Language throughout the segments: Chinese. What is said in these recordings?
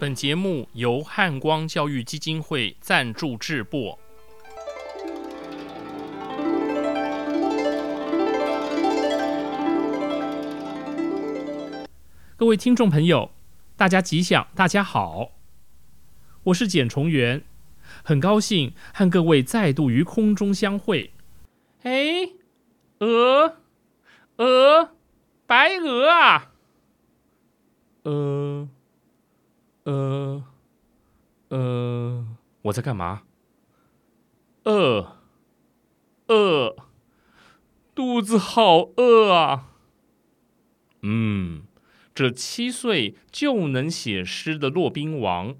本节目由汉光教育基金会赞助制播。各位听众朋友，大家吉祥，大家好，我是简崇元，很高兴和各位再度于空中相会。哎，鹅，鹅，白鹅啊，呃。呃，呃，我在干嘛？饿，饿，肚子好饿啊！嗯，这七岁就能写诗的骆宾王，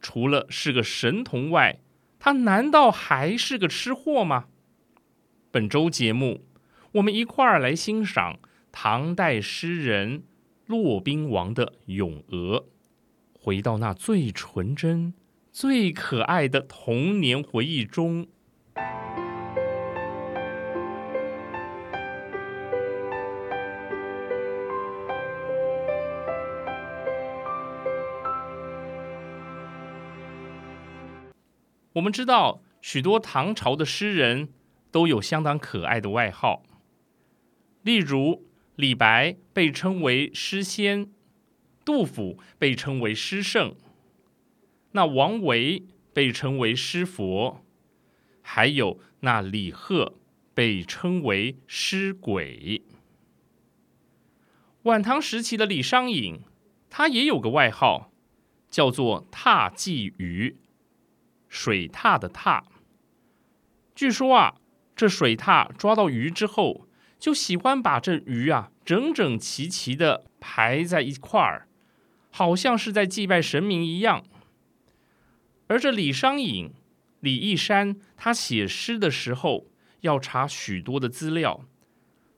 除了是个神童外，他难道还是个吃货吗？本周节目，我们一块儿来欣赏唐代诗人骆宾王的《咏鹅》。回到那最纯真、最可爱的童年回忆中。我们知道，许多唐朝的诗人都有相当可爱的外号，例如李白被称为诗仙。杜甫被称为诗圣，那王维被称为诗佛，还有那李贺被称为诗鬼。晚唐时期的李商隐，他也有个外号，叫做踏鲫鱼，水獭的踏。据说啊，这水獭抓到鱼之后，就喜欢把这鱼啊整整齐齐的排在一块儿。好像是在祭拜神明一样。而这李商隐、李义山，他写诗的时候要查许多的资料，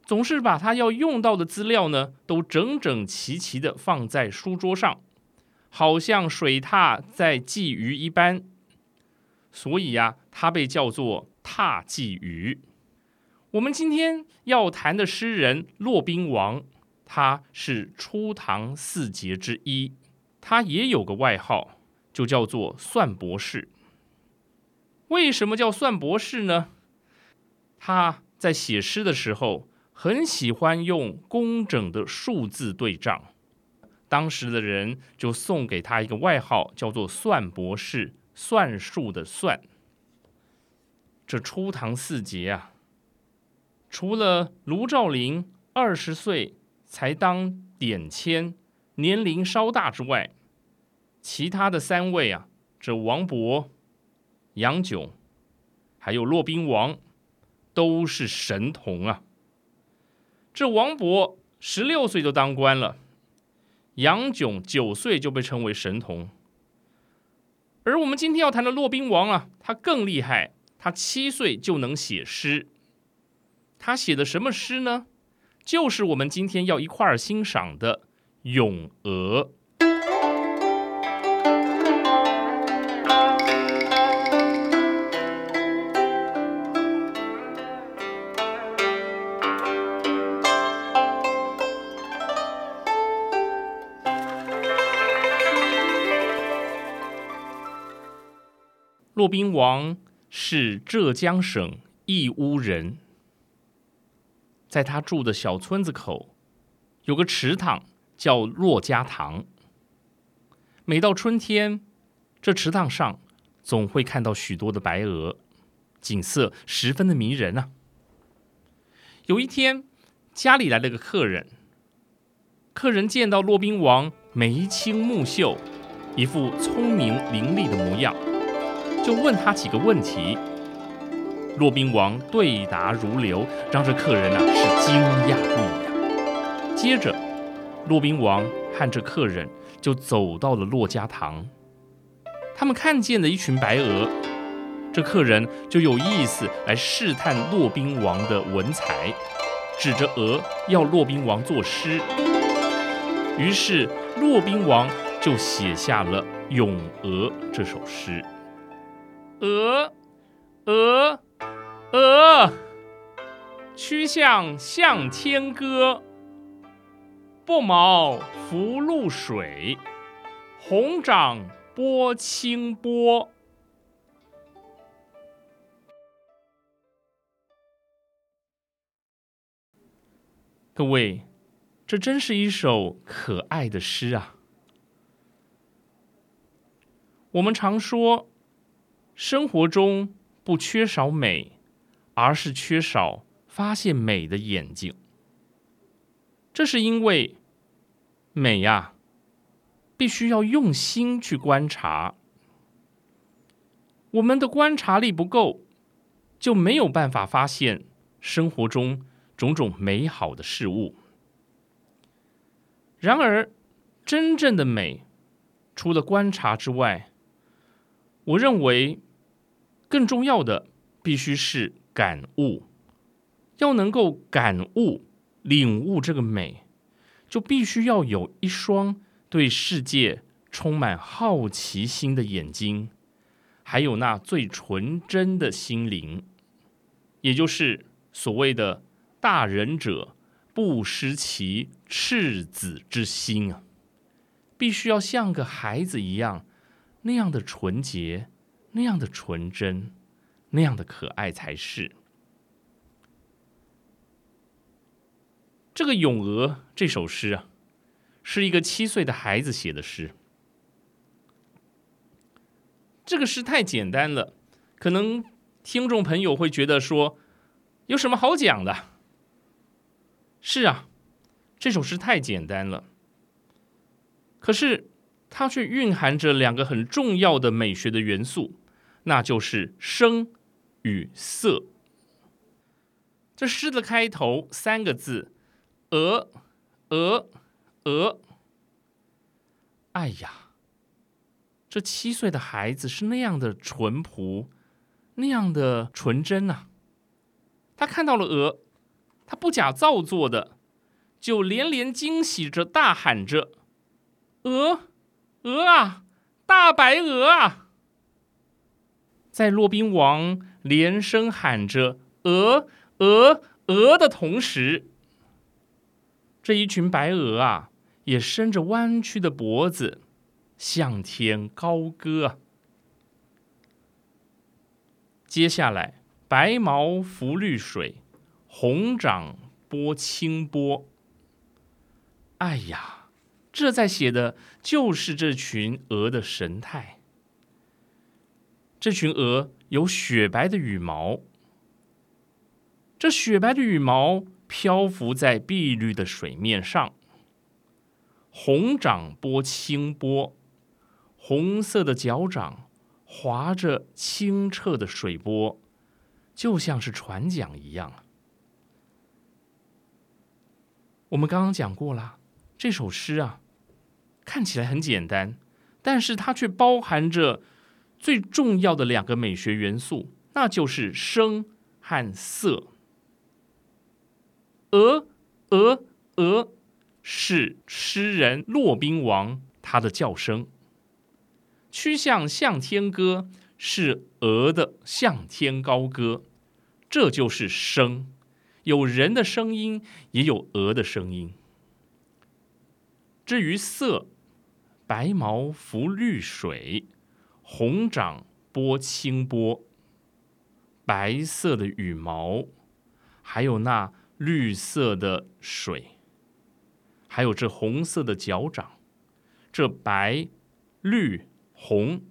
总是把他要用到的资料呢，都整整齐齐的放在书桌上，好像水獭在祭鱼一般。所以呀，他被叫做踏鲫鱼。我们今天要谈的诗人骆宾王。他是初唐四杰之一，他也有个外号，就叫做算博士。为什么叫算博士呢？他在写诗的时候很喜欢用工整的数字对仗，当时的人就送给他一个外号，叫做算博士，算术的算。这初唐四杰啊，除了卢照邻二十岁。才当典签，年龄稍大之外，其他的三位啊，这王勃、杨炯，还有骆宾王，都是神童啊。这王勃十六岁就当官了，杨炯九岁就被称为神童，而我们今天要谈的骆宾王啊，他更厉害，他七岁就能写诗，他写的什么诗呢？就是我们今天要一块儿欣赏的《咏鹅》。骆宾王是浙江省义乌人。在他住的小村子口，有个池塘叫骆家塘。每到春天，这池塘上总会看到许多的白鹅，景色十分的迷人啊。有一天，家里来了个客人，客人见到骆宾王眉清目秀，一副聪明伶俐的模样，就问他几个问题。骆宾王对答如流，让这客人啊是惊讶不已啊。接着，骆宾王和这客人就走到了骆家塘，他们看见了一群白鹅，这客人就有意思来试探骆宾王的文才，指着鹅要骆宾王作诗。于是，骆宾王就写下了《咏鹅》这首诗。鹅，鹅。鹅，曲项向天歌。不毛浮露水，红掌拨清波。各位，这真是一首可爱的诗啊！我们常说，生活中不缺少美，而是缺少发现美的眼睛。这是因为美呀，必须要用心去观察。我们的观察力不够，就没有办法发现生活中种种美好的事物。然而，真正的美，除了观察之外，我认为更重要的必须是感悟。要能够感悟。领悟这个美，就必须要有一双对世界充满好奇心的眼睛，还有那最纯真的心灵，也就是所谓的“大仁者不失其赤子之心”啊，必须要像个孩子一样，那样的纯洁，那样的纯真，那样的可爱才是。这个《咏鹅》这首诗啊，是一个七岁的孩子写的诗。这个诗太简单了，可能听众朋友会觉得说，有什么好讲的？是啊，这首诗太简单了，可是它却蕴含着两个很重要的美学的元素，那就是声与色。这诗的开头三个字。鹅，鹅，鹅！哎呀，这七岁的孩子是那样的淳朴，那样的纯真呐！他看到了鹅，他不假造作的，就连连惊喜着，大喊着：“鹅，鹅啊，大白鹅啊！”在骆宾王连声喊着“鹅，鹅，鹅”的同时，这一群白鹅啊，也伸着弯曲的脖子，向天高歌。接下来，白毛浮绿水，红掌拨清波。哎呀，这在写的就是这群鹅的神态。这群鹅有雪白的羽毛，这雪白的羽毛。漂浮在碧绿的水面上，红掌拨清波，红色的脚掌划着清澈的水波，就像是船桨一样。我们刚刚讲过了，这首诗啊，看起来很简单，但是它却包含着最重要的两个美学元素，那就是声和色。鹅，鹅，鹅，是诗人骆宾王他的叫声。曲项向天歌是鹅的向天高歌，这就是声，有人的声音，也有鹅的声音。至于色，白毛浮绿水，红掌拨清波，白色的羽毛，还有那。绿色的水，还有这红色的脚掌，这白、绿、红，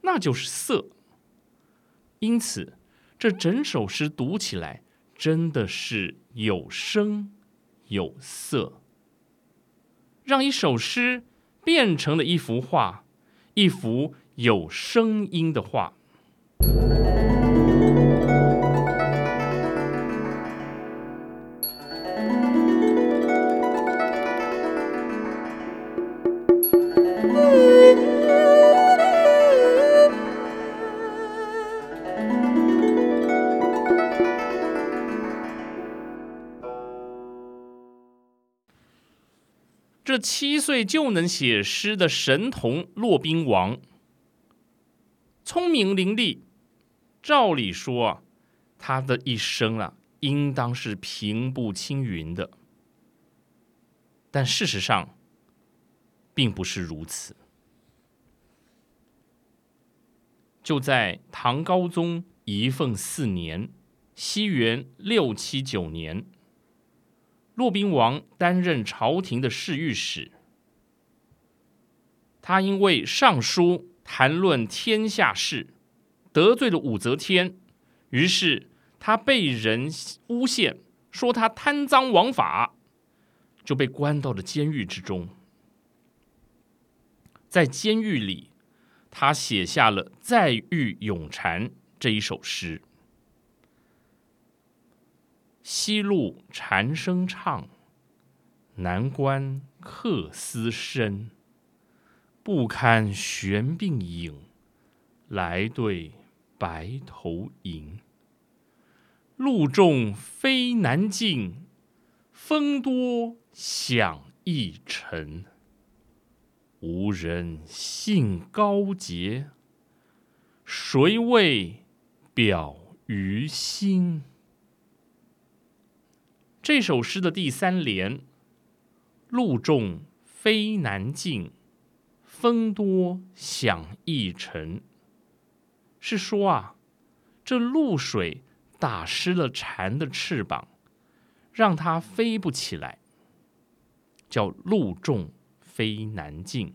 那就是色。因此，这整首诗读起来真的是有声有色，让一首诗变成了一幅画，一幅有声音的话。这七岁就能写诗的神童骆宾王，聪明伶俐，照理说，他的一生啊，应当是平步青云的。但事实上，并不是如此。就在唐高宗仪凤四年（西元六七九年），骆宾王担任朝廷的侍御史。他因为上书谈论天下事，得罪了武则天，于是他被人诬陷，说他贪赃枉法，就被关到了监狱之中。在监狱里，他写下了《再遇咏蝉》这一首诗：“西路蝉声唱，南关客思深。不堪玄鬓影，来对白头吟。路重飞难进，风多响易沉。”无人信高洁，谁为表于心？这首诗的第三联“路重飞难进，风多响易沉”，是说啊，这露水打湿了蝉的翅膀，让它飞不起来，叫露重。飞难进，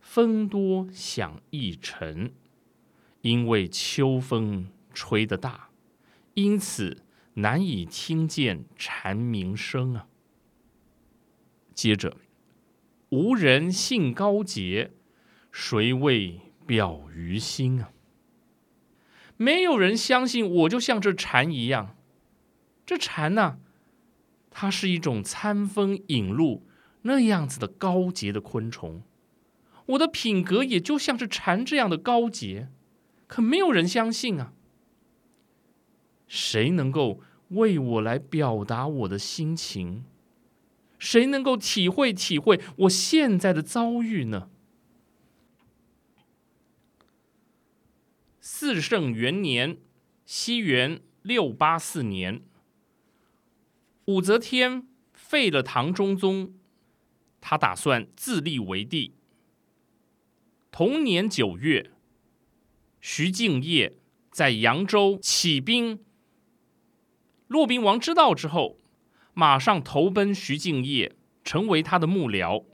风多响易沉。因为秋风吹得大，因此难以听见蝉鸣声啊。接着，无人信高洁，谁为表于心啊？没有人相信我，就像这蝉一样。这蝉呢，它是一种餐风饮露。那样子的高洁的昆虫，我的品格也就像是蝉这样的高洁，可没有人相信啊！谁能够为我来表达我的心情？谁能够体会体会我现在的遭遇呢？四圣元年（西元六八四年），武则天废了唐中宗。他打算自立为帝。同年九月，徐敬业在扬州起兵。骆宾王知道之后，马上投奔徐敬业，成为他的幕僚。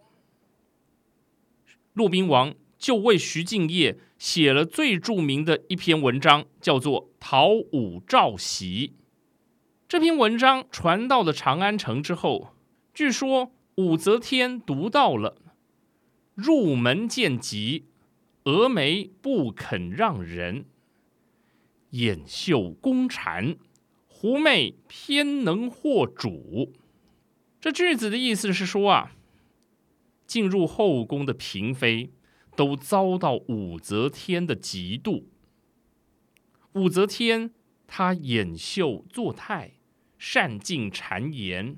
骆宾王就为徐敬业写了最著名的一篇文章，叫做《讨武召檄》。这篇文章传到了长安城之后，据说。武则天读到了，入门见疾，峨眉不肯让人，掩袖宫蝉，狐媚偏能惑主。这句子的意思是说啊，进入后宫的嫔妃都遭到武则天的嫉妒。武则天她掩袖作态，善尽谗言。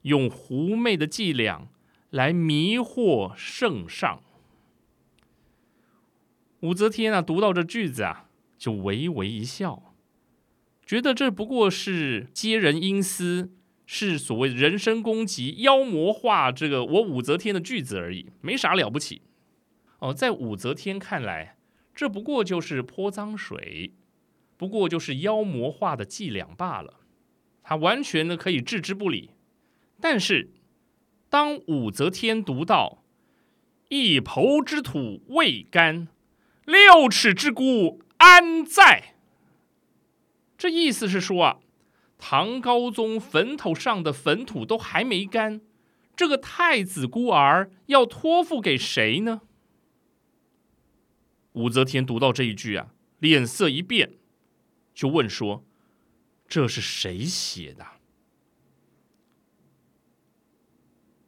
用狐媚的伎俩来迷惑圣上。武则天啊，读到这句子啊，就微微一笑，觉得这不过是揭人阴私，是所谓人身攻击、妖魔化这个我武则天的句子而已，没啥了不起。哦，在武则天看来，这不过就是泼脏水，不过就是妖魔化的伎俩罢了，她完全呢可以置之不理。但是，当武则天读到“一抔之土未干，六尺之孤安在”，这意思是说啊，唐高宗坟头上的坟土都还没干，这个太子孤儿要托付给谁呢？武则天读到这一句啊，脸色一变，就问说：“这是谁写的？”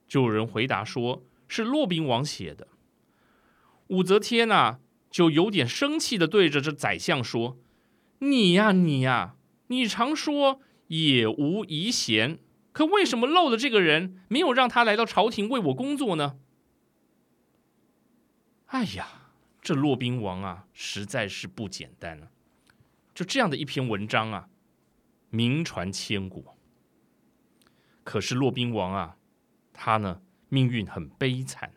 就有人回答说：“是骆宾王写的。”武则天呐，就有点生气的对着这宰相说：“你呀，你呀，你常说也无遗贤，可为什么漏了这个人，没有让他来到朝廷为我工作呢？”哎呀，这骆宾王啊，实在是不简单了。就这样的一篇文章啊，名传千古。可是骆宾王啊。他呢，命运很悲惨。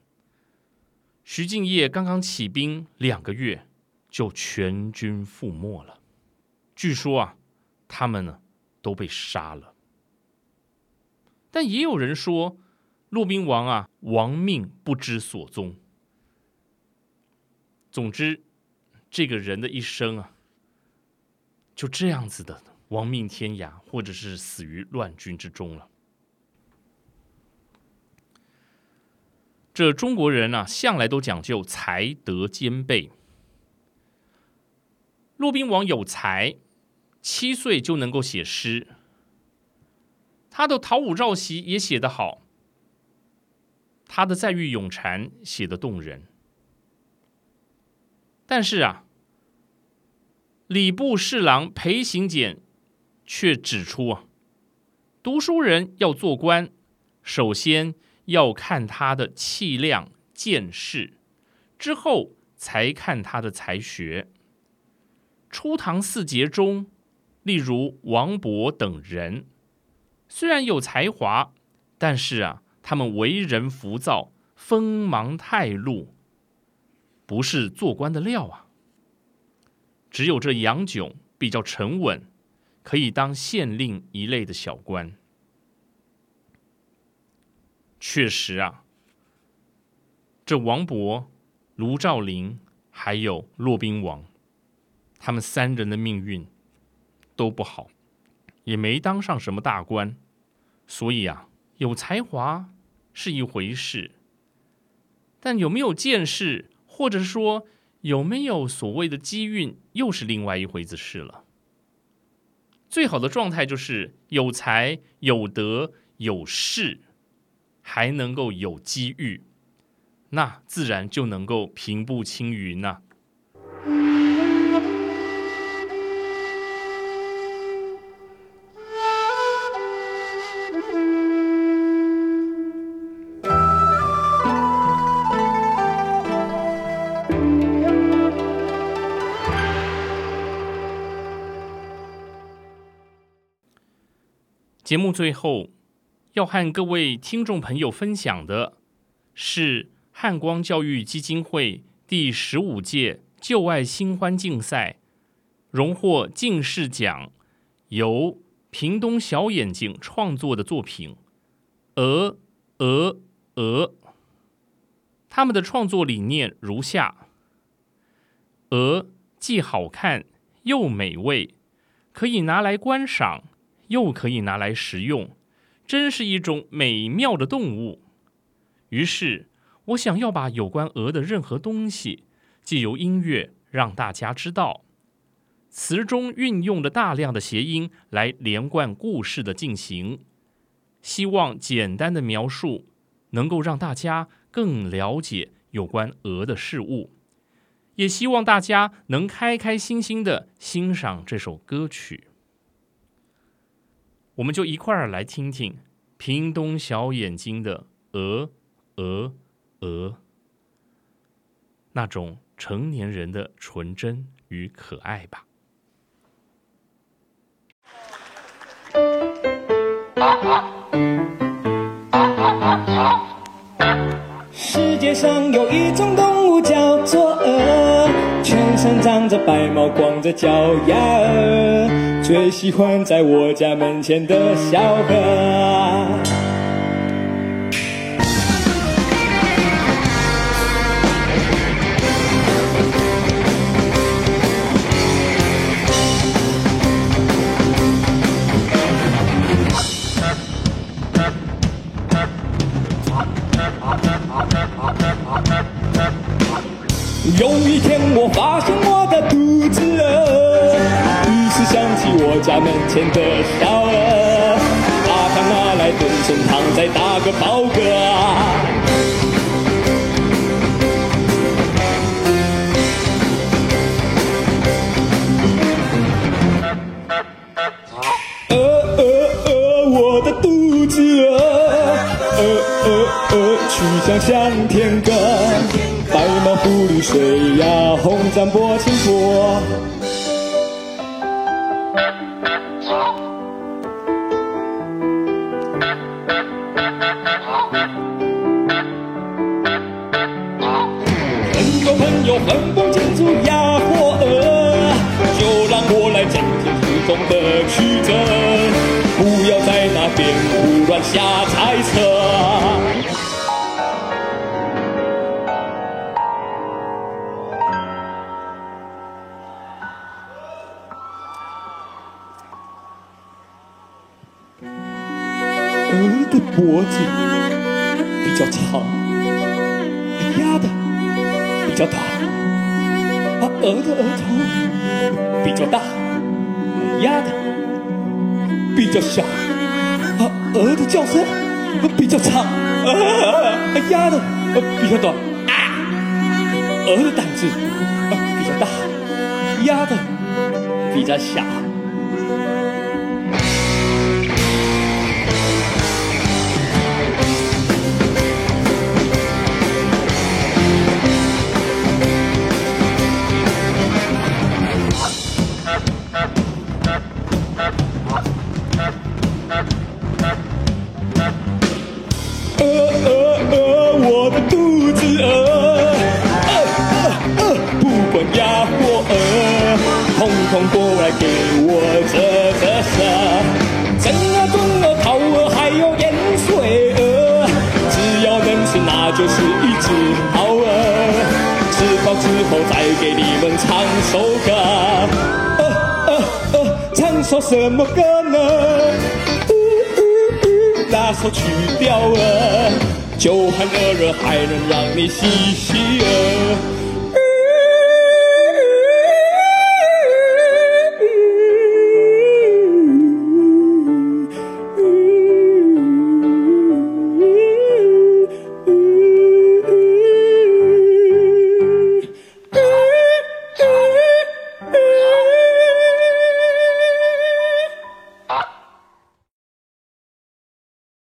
徐敬业刚刚起兵两个月，就全军覆没了。据说啊，他们呢都被杀了。但也有人说，骆宾王啊亡命不知所踪。总之，这个人的一生啊，就这样子的亡命天涯，或者是死于乱军之中了。这中国人啊，向来都讲究才德兼备。骆宾王有才，七岁就能够写诗。他的《讨武曌檄》也写得好，他的《再遇咏蝉》写得动人。但是啊，礼部侍郎裴行俭却指出啊，读书人要做官，首先要看他的气量、见识，之后才看他的才学。初唐四杰中，例如王勃等人。虽然有才华，但是啊，他们为人浮躁，锋芒太露，不是做官的料啊。只有这杨炯比较沉稳，可以当县令一类的小官。确实啊，这王勃、卢照邻还有骆宾王，他们三人的命运都不好。也没当上什么大官，所以啊，有才华是一回事，但有没有见识，或者说有没有所谓的机运，又是另外一回子事了。最好的状态就是有才、有德、有势，还能够有机遇，那自然就能够平步青云呐。节目最后要和各位听众朋友分享的是汉光教育基金会第十五届旧爱新欢竞赛荣获进士奖，由屏东小眼睛创作的作品《鹅鹅鹅》。他们的创作理念如下：鹅既好看又美味，可以拿来观赏。又可以拿来食用，真是一种美妙的动物。于是，我想要把有关鹅的任何东西，借由音乐让大家知道，词中运用的大量的谐音来连贯故事的进行。希望简单的描述能够让大家更了解有关鹅的事物，也希望大家能开开心心的欣赏这首歌曲。我们就一块儿来听听屏东小眼睛的鹅鹅鹅，那种成年人的纯真与可爱吧。世界上有一种动物叫做鹅，全身长着白毛，光着脚丫儿。最喜欢在我家门前的小河。有一天，我发现我的肚子。家门前的小鹅，把它拿来炖成汤，再打个饱嗝。鹅鹅鹅，我的肚子饿，鹅鹅鹅，曲项向天歌，白毛浮绿水呀，红掌拨清波。能否剪出压或鹅就让我来剪出负重的曲折不要在那边胡乱瞎猜测。鹅的脖子比较长鸭的比较短鹅的额头比较大，鸭的比较小，啊，鹅的叫声比较长，啊，鸭的比较短，鹅的胆子比较大，鸭的比较小。什么歌呢？那首曲调啊，就喊鹅儿还能让你嘻嘻啊。